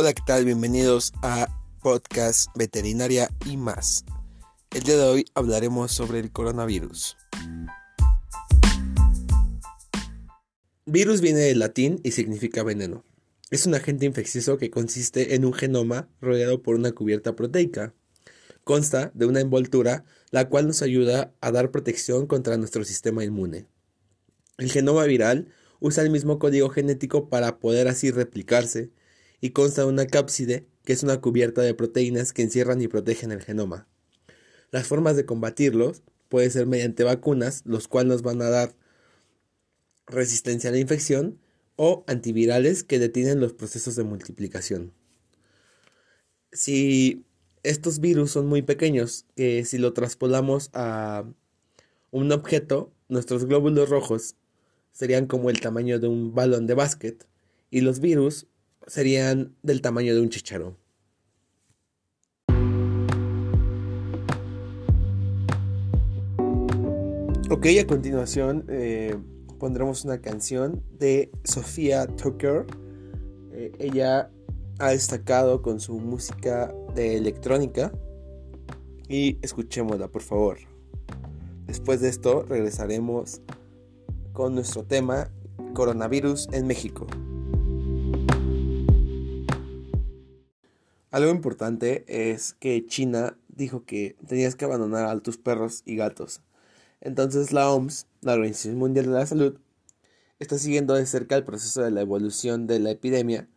Hola, ¿qué tal? Bienvenidos a Podcast Veterinaria y más. El día de hoy hablaremos sobre el coronavirus. Virus viene del latín y significa veneno. Es un agente infeccioso que consiste en un genoma rodeado por una cubierta proteica. Consta de una envoltura la cual nos ayuda a dar protección contra nuestro sistema inmune. El genoma viral usa el mismo código genético para poder así replicarse y consta de una cápside, que es una cubierta de proteínas que encierran y protegen el genoma. Las formas de combatirlos puede ser mediante vacunas, los cuales nos van a dar resistencia a la infección, o antivirales que detienen los procesos de multiplicación. Si estos virus son muy pequeños, que si lo traspolamos a un objeto, nuestros glóbulos rojos serían como el tamaño de un balón de básquet y los virus serían del tamaño de un chicharo. Ok, a continuación eh, pondremos una canción de Sofía Tucker. Eh, ella ha destacado con su música de electrónica y escuchémosla por favor. Después de esto regresaremos con nuestro tema coronavirus en México. Algo importante es que China dijo que tenías que abandonar a tus perros y gatos. Entonces la OMS, la Organización Mundial de la Salud, está siguiendo de cerca el proceso de la evolución de la epidemia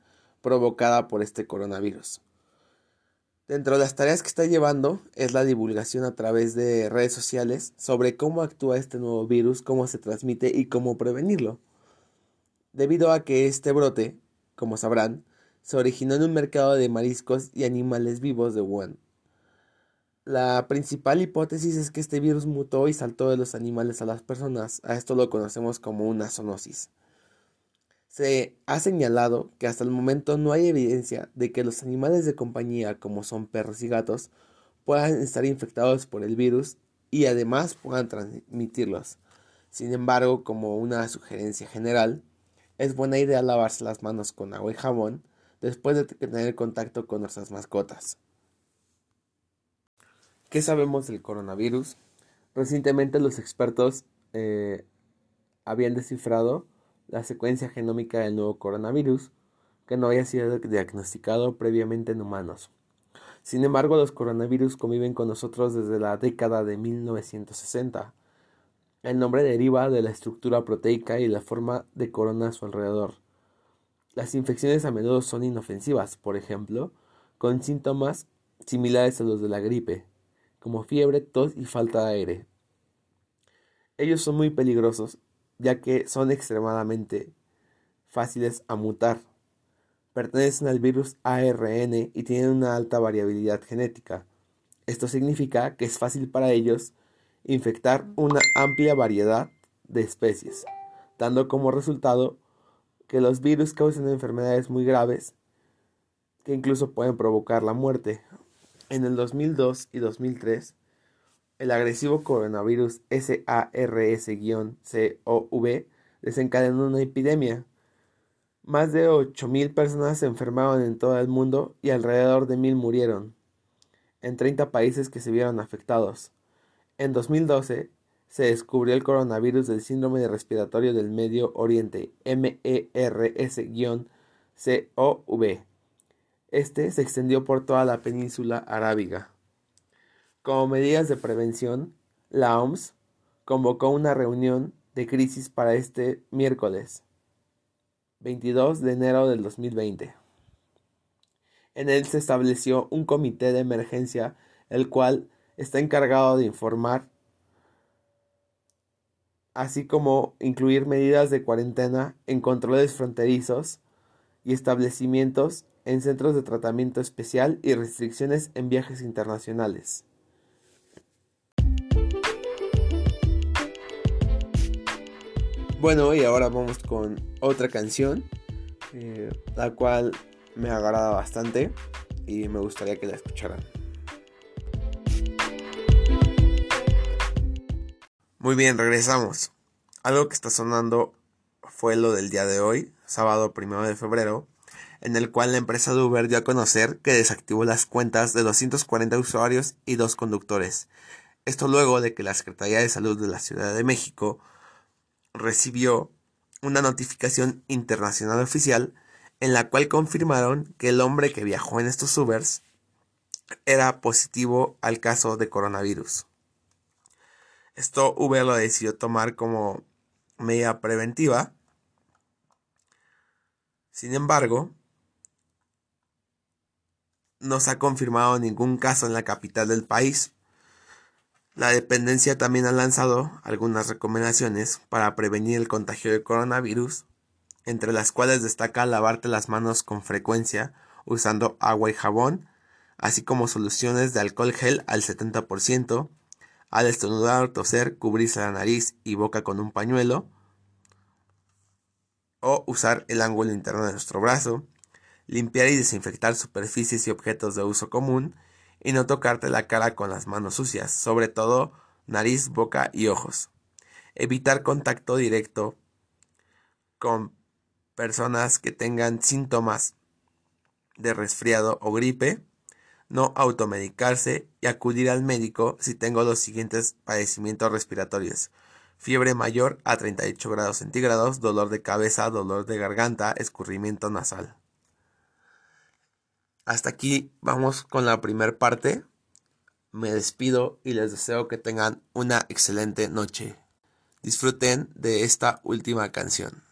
provocada por este coronavirus. Dentro de las tareas que está llevando es la divulgación a través de redes sociales sobre cómo actúa este nuevo virus, cómo se transmite y cómo prevenirlo. Debido a que este brote, como sabrán, se originó en un mercado de mariscos y animales vivos de Wuhan. La principal hipótesis es que este virus mutó y saltó de los animales a las personas. A esto lo conocemos como una zoonosis. Se ha señalado que hasta el momento no hay evidencia de que los animales de compañía, como son perros y gatos, puedan estar infectados por el virus y además puedan transmitirlos. Sin embargo, como una sugerencia general, es buena idea lavarse las manos con agua y jabón después de tener contacto con nuestras mascotas. ¿Qué sabemos del coronavirus? Recientemente los expertos eh, habían descifrado la secuencia genómica del nuevo coronavirus que no había sido diagnosticado previamente en humanos. Sin embargo, los coronavirus conviven con nosotros desde la década de 1960. El nombre deriva de la estructura proteica y la forma de corona a su alrededor. Las infecciones a menudo son inofensivas, por ejemplo, con síntomas similares a los de la gripe, como fiebre, tos y falta de aire. Ellos son muy peligrosos, ya que son extremadamente fáciles a mutar. Pertenecen al virus ARN y tienen una alta variabilidad genética. Esto significa que es fácil para ellos infectar una amplia variedad de especies, dando como resultado que los virus causan enfermedades muy graves que incluso pueden provocar la muerte. En el 2002 y 2003, el agresivo coronavirus SARS-CoV desencadenó una epidemia. Más de 8.000 personas se enfermaron en todo el mundo y alrededor de 1.000 murieron, en 30 países que se vieron afectados. En 2012, se descubrió el coronavirus del síndrome respiratorio del Medio Oriente, MERS-CoV. Este se extendió por toda la península arábiga. Como medidas de prevención, la OMS convocó una reunión de crisis para este miércoles 22 de enero del 2020. En él se estableció un comité de emergencia, el cual está encargado de informar así como incluir medidas de cuarentena en controles fronterizos y establecimientos en centros de tratamiento especial y restricciones en viajes internacionales. Bueno, y ahora vamos con otra canción, eh, la cual me agrada bastante y me gustaría que la escucharan. Muy bien, regresamos. Algo que está sonando fue lo del día de hoy, sábado primero de febrero, en el cual la empresa de Uber dio a conocer que desactivó las cuentas de 240 usuarios y dos conductores. Esto luego de que la Secretaría de Salud de la Ciudad de México recibió una notificación internacional oficial en la cual confirmaron que el hombre que viajó en estos Ubers era positivo al caso de coronavirus. Esto Uber lo decidió tomar como medida preventiva. Sin embargo, no se ha confirmado ningún caso en la capital del país. La dependencia también ha lanzado algunas recomendaciones para prevenir el contagio de coronavirus, entre las cuales destaca lavarte las manos con frecuencia usando agua y jabón, así como soluciones de alcohol gel al 70%, al estornudar toser, cubrirse la nariz y boca con un pañuelo, o usar el ángulo interno de nuestro brazo, limpiar y desinfectar superficies y objetos de uso común, y no tocarte la cara con las manos sucias, sobre todo nariz, boca y ojos. Evitar contacto directo con personas que tengan síntomas de resfriado o gripe, no automedicarse y acudir al médico si tengo los siguientes padecimientos respiratorios. Fiebre mayor a 38 grados centígrados, dolor de cabeza, dolor de garganta, escurrimiento nasal. Hasta aquí vamos con la primera parte. Me despido y les deseo que tengan una excelente noche. Disfruten de esta última canción.